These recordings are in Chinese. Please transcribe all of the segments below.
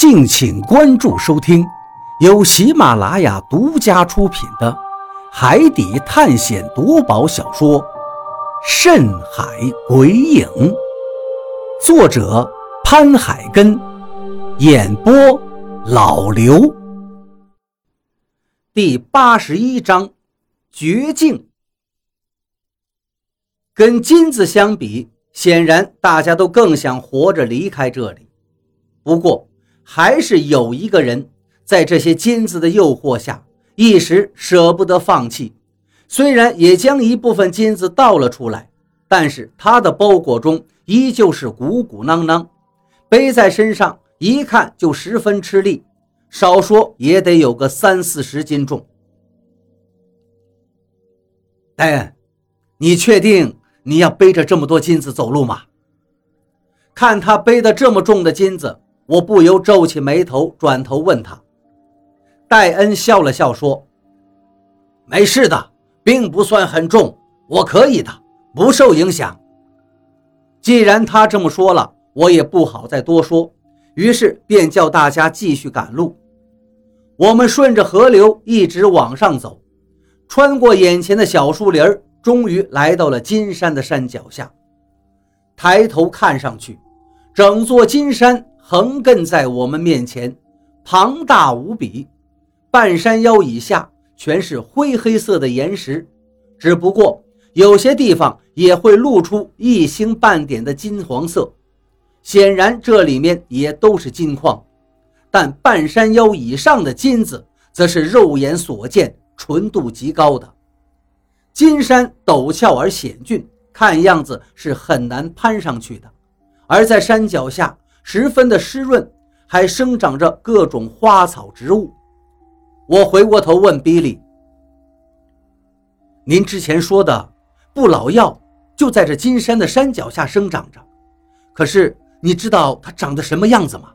敬请关注收听，由喜马拉雅独家出品的《海底探险夺宝小说》《深海鬼影》，作者潘海根，演播老刘。第八十一章绝境。跟金子相比，显然大家都更想活着离开这里。不过，还是有一个人在这些金子的诱惑下，一时舍不得放弃。虽然也将一部分金子倒了出来，但是他的包裹中依旧是鼓鼓囊囊，背在身上一看就十分吃力，少说也得有个三四十斤重。戴恩，你确定你要背着这么多金子走路吗？看他背的这么重的金子。我不由皱起眉头，转头问他。戴恩笑了笑说：“没事的，并不算很重，我可以的，不受影响。”既然他这么说了，我也不好再多说，于是便叫大家继续赶路。我们顺着河流一直往上走，穿过眼前的小树林终于来到了金山的山脚下。抬头看上去，整座金山。横亘在我们面前，庞大无比。半山腰以下全是灰黑色的岩石，只不过有些地方也会露出一星半点的金黄色，显然这里面也都是金矿。但半山腰以上的金子，则是肉眼所见、纯度极高的。金山陡峭而险峻，看样子是很难攀上去的。而在山脚下。十分的湿润，还生长着各种花草植物。我回过头问比利：“您之前说的不老药就在这金山的山脚下生长着，可是你知道它长得什么样子吗？”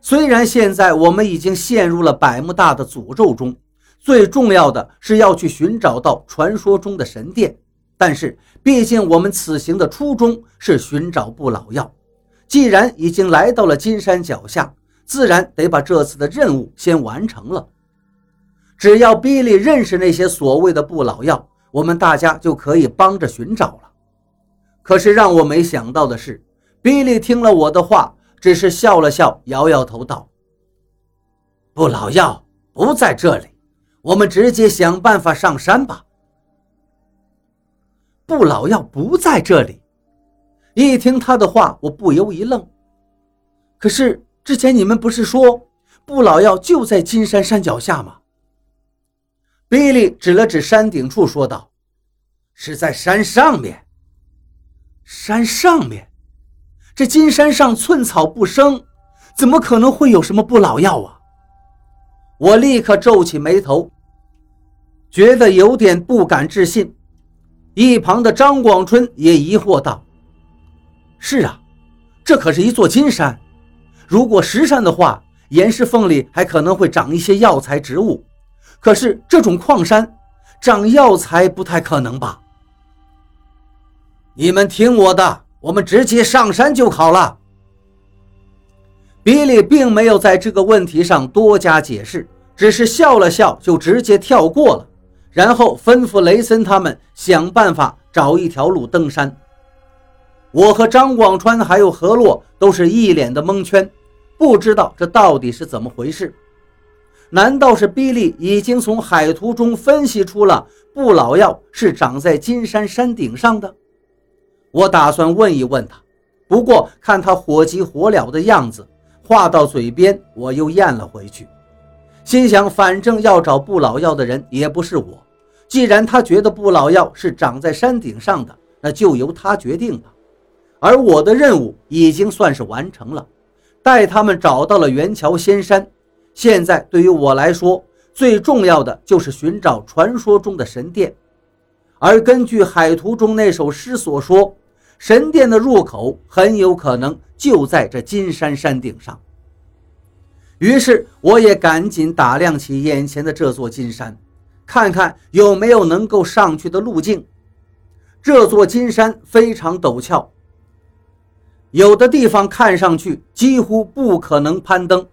虽然现在我们已经陷入了百慕大的诅咒中，最重要的是要去寻找到传说中的神殿，但是毕竟我们此行的初衷是寻找不老药。既然已经来到了金山脚下，自然得把这次的任务先完成了。只要比利认识那些所谓的不老药，我们大家就可以帮着寻找了。可是让我没想到的是，比利听了我的话，只是笑了笑，摇摇头道：“不老药不在这里，我们直接想办法上山吧。”不老药不在这里。一听他的话，我不由一愣。可是之前你们不是说不老药就在金山山脚下吗？比利指了指山顶处，说道：“是在山上面。山上面，这金山上寸草不生，怎么可能会有什么不老药啊？”我立刻皱起眉头，觉得有点不敢置信。一旁的张广春也疑惑道。是啊，这可是一座金山。如果石山的话，岩石缝里还可能会长一些药材植物。可是这种矿山，长药材不太可能吧？你们听我的，我们直接上山就好了。比利并没有在这个问题上多加解释，只是笑了笑，就直接跳过了，然后吩咐雷森他们想办法找一条路登山。我和张广川还有何洛都是一脸的蒙圈，不知道这到底是怎么回事。难道是比利已经从海图中分析出了不老药是长在金山山顶上的？我打算问一问他，不过看他火急火燎的样子，话到嘴边我又咽了回去，心想反正要找不老药的人也不是我，既然他觉得不老药是长在山顶上的，那就由他决定吧。而我的任务已经算是完成了，带他们找到了元桥仙山。现在对于我来说，最重要的就是寻找传说中的神殿。而根据海图中那首诗所说，神殿的入口很有可能就在这金山山顶上。于是，我也赶紧打量起眼前的这座金山，看看有没有能够上去的路径。这座金山非常陡峭。有的地方看上去几乎不可能攀登。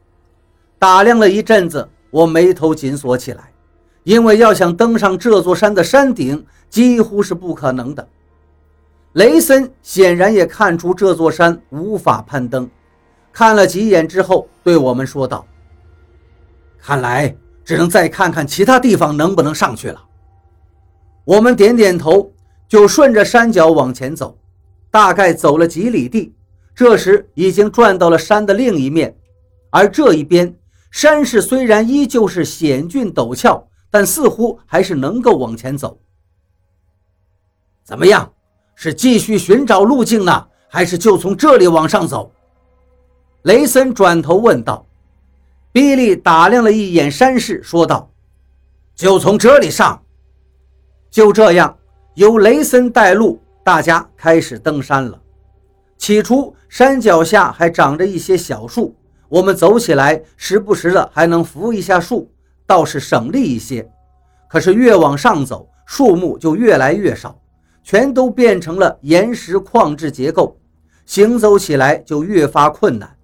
打量了一阵子，我眉头紧锁起来，因为要想登上这座山的山顶，几乎是不可能的。雷森显然也看出这座山无法攀登，看了几眼之后，对我们说道：“看来只能再看看其他地方能不能上去了。”我们点点头，就顺着山脚往前走。大概走了几里地，这时已经转到了山的另一面，而这一边山势虽然依旧是险峻陡峭，但似乎还是能够往前走。怎么样？是继续寻找路径呢，还是就从这里往上走？雷森转头问道。比利打量了一眼山势，说道：“就从这里上。”就这样，由雷森带路，大家开始登山了。起初，山脚下还长着一些小树，我们走起来时不时的还能扶一下树，倒是省力一些。可是越往上走，树木就越来越少。全都变成了岩石矿质结构，行走起来就越发困难。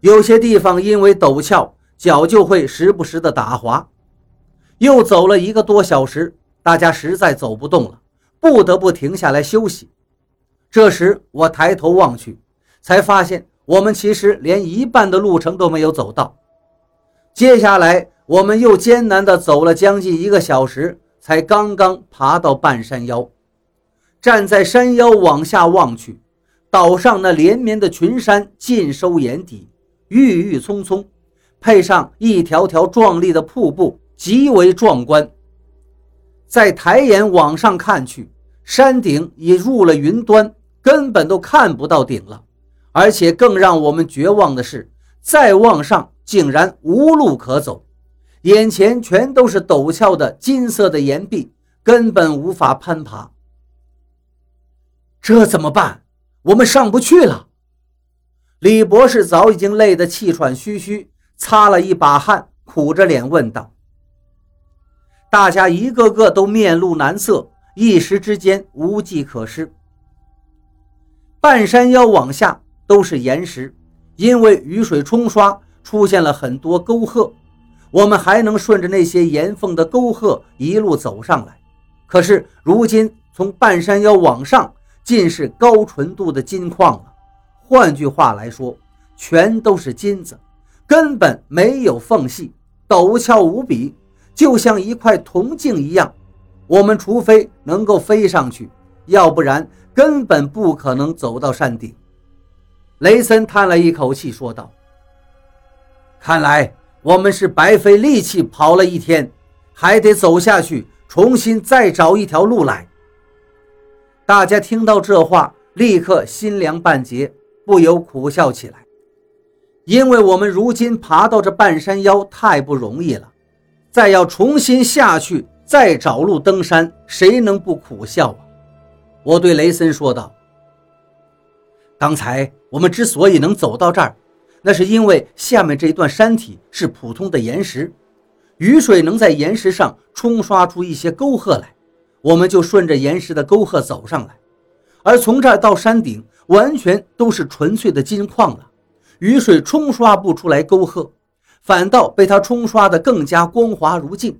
有些地方因为陡峭，脚就会时不时的打滑。又走了一个多小时，大家实在走不动了，不得不停下来休息。这时我抬头望去，才发现我们其实连一半的路程都没有走到。接下来，我们又艰难地走了将近一个小时，才刚刚爬到半山腰。站在山腰往下望去，岛上那连绵的群山尽收眼底，郁郁葱葱，配上一条条壮丽的瀑布，极为壮观。再抬眼往上看去，山顶已入了云端，根本都看不到顶了。而且更让我们绝望的是，再往上竟然无路可走，眼前全都是陡峭的金色的岩壁，根本无法攀爬。这怎么办？我们上不去了。李博士早已经累得气喘吁吁，擦了一把汗，苦着脸问道。大家一个个都面露难色，一时之间无计可施。半山腰往下都是岩石，因为雨水冲刷，出现了很多沟壑。我们还能顺着那些岩缝的沟壑一路走上来，可是如今从半山腰往上。尽是高纯度的金矿了，换句话来说，全都是金子，根本没有缝隙，陡峭无比，就像一块铜镜一样。我们除非能够飞上去，要不然根本不可能走到山顶。雷森叹了一口气，说道：“看来我们是白费力气跑了一天，还得走下去，重新再找一条路来。”大家听到这话，立刻心凉半截，不由苦笑起来。因为我们如今爬到这半山腰太不容易了，再要重新下去，再找路登山，谁能不苦笑啊？我对雷森说道：“刚才我们之所以能走到这儿，那是因为下面这一段山体是普通的岩石，雨水能在岩石上冲刷出一些沟壑来。”我们就顺着岩石的沟壑走上来，而从这儿到山顶，完全都是纯粹的金矿了。雨水冲刷不出来沟壑，反倒被它冲刷得更加光滑如镜，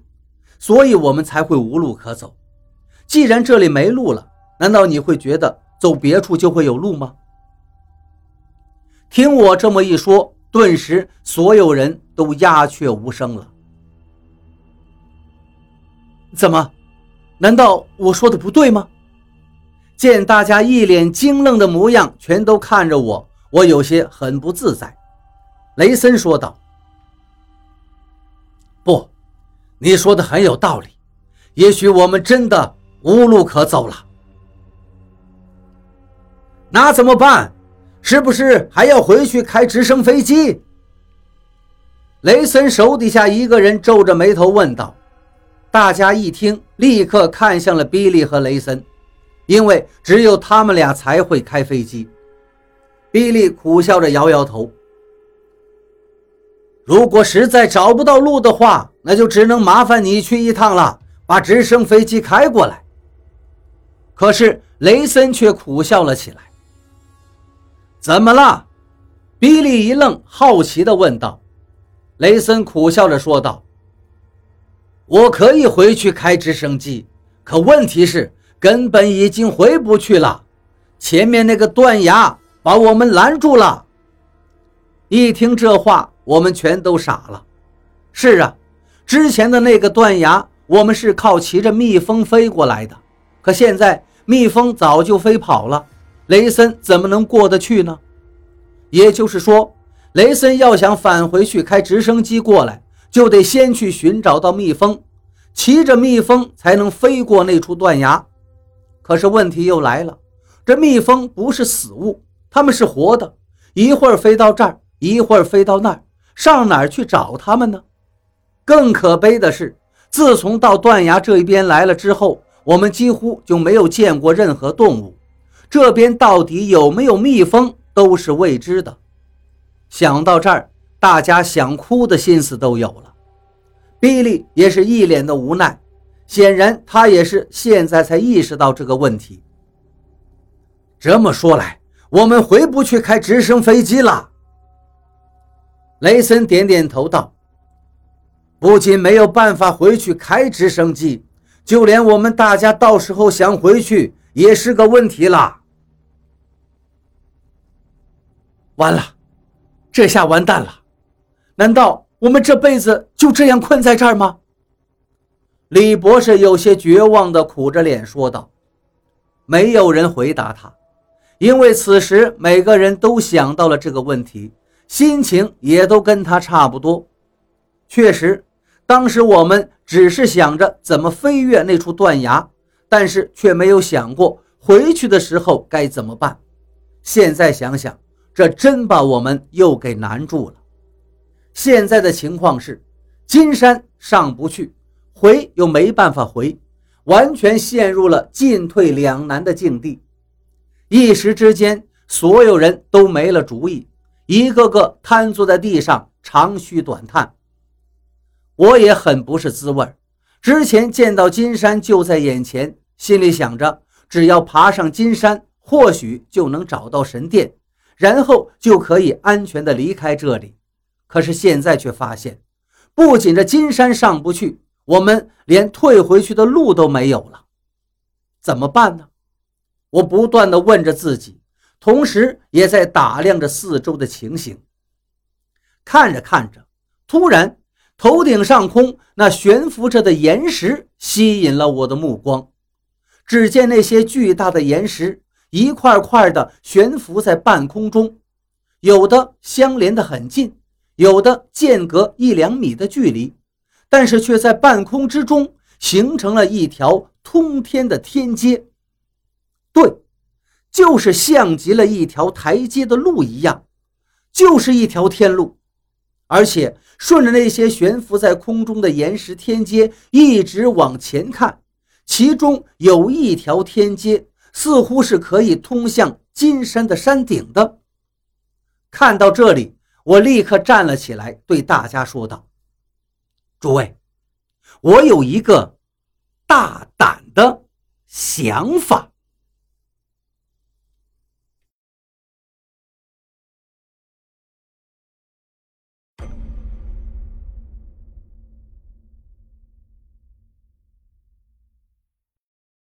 所以我们才会无路可走。既然这里没路了，难道你会觉得走别处就会有路吗？听我这么一说，顿时所有人都鸦雀无声了。怎么？难道我说的不对吗？见大家一脸惊愣的模样，全都看着我，我有些很不自在。雷森说道：“不，你说的很有道理，也许我们真的无路可走了。那怎么办？是不是还要回去开直升飞机？”雷森手底下一个人皱着眉头问道。大家一听，立刻看向了比利和雷森，因为只有他们俩才会开飞机。比利苦笑着摇摇头：“如果实在找不到路的话，那就只能麻烦你去一趟了，把直升飞机开过来。”可是雷森却苦笑了起来：“怎么了？比利一愣，好奇地问道。雷森苦笑着说道：“我可以回去开直升机，可问题是根本已经回不去了。前面那个断崖把我们拦住了。”一听这话，我们全都傻了。是啊，之前的那个断崖，我们是靠骑着蜜蜂飞过来的，可现在蜜蜂早就飞跑了，雷森怎么能过得去呢？也就是说，雷森要想返回去开直升机过来，就得先去寻找到蜜蜂，骑着蜜蜂才能飞过那处断崖。可是问题又来了，这蜜蜂不是死物，它们是活的，一会儿飞到这儿。一会儿飞到那儿，上哪儿去找他们呢？更可悲的是，自从到断崖这一边来了之后，我们几乎就没有见过任何动物。这边到底有没有蜜蜂，都是未知的。想到这儿，大家想哭的心思都有了。比利也是一脸的无奈，显然他也是现在才意识到这个问题。这么说来，我们回不去开直升飞机了。雷森点点头道：“不仅没有办法回去开直升机，就连我们大家到时候想回去也是个问题了。完了，这下完蛋了！难道我们这辈子就这样困在这儿吗？”李博士有些绝望地苦着脸说道。没有人回答他，因为此时每个人都想到了这个问题。心情也都跟他差不多。确实，当时我们只是想着怎么飞越那处断崖，但是却没有想过回去的时候该怎么办。现在想想，这真把我们又给难住了。现在的情况是，金山上不去，回又没办法回，完全陷入了进退两难的境地。一时之间，所有人都没了主意。一个个瘫坐在地上，长吁短叹。我也很不是滋味儿之前见到金山就在眼前，心里想着只要爬上金山，或许就能找到神殿，然后就可以安全的离开这里。可是现在却发现，不仅这金山上不去，我们连退回去的路都没有了。怎么办呢？我不断的问着自己。同时，也在打量着四周的情形。看着看着，突然，头顶上空那悬浮着的岩石吸引了我的目光。只见那些巨大的岩石一块块的悬浮在半空中，有的相连的很近，有的间隔一两米的距离，但是却在半空之中形成了一条通天的天阶。对。就是像极了一条台阶的路一样，就是一条天路，而且顺着那些悬浮在空中的岩石天阶一直往前看，其中有一条天阶似乎是可以通向金山的山顶的。看到这里，我立刻站了起来，对大家说道：“诸位，我有一个大胆的想法。”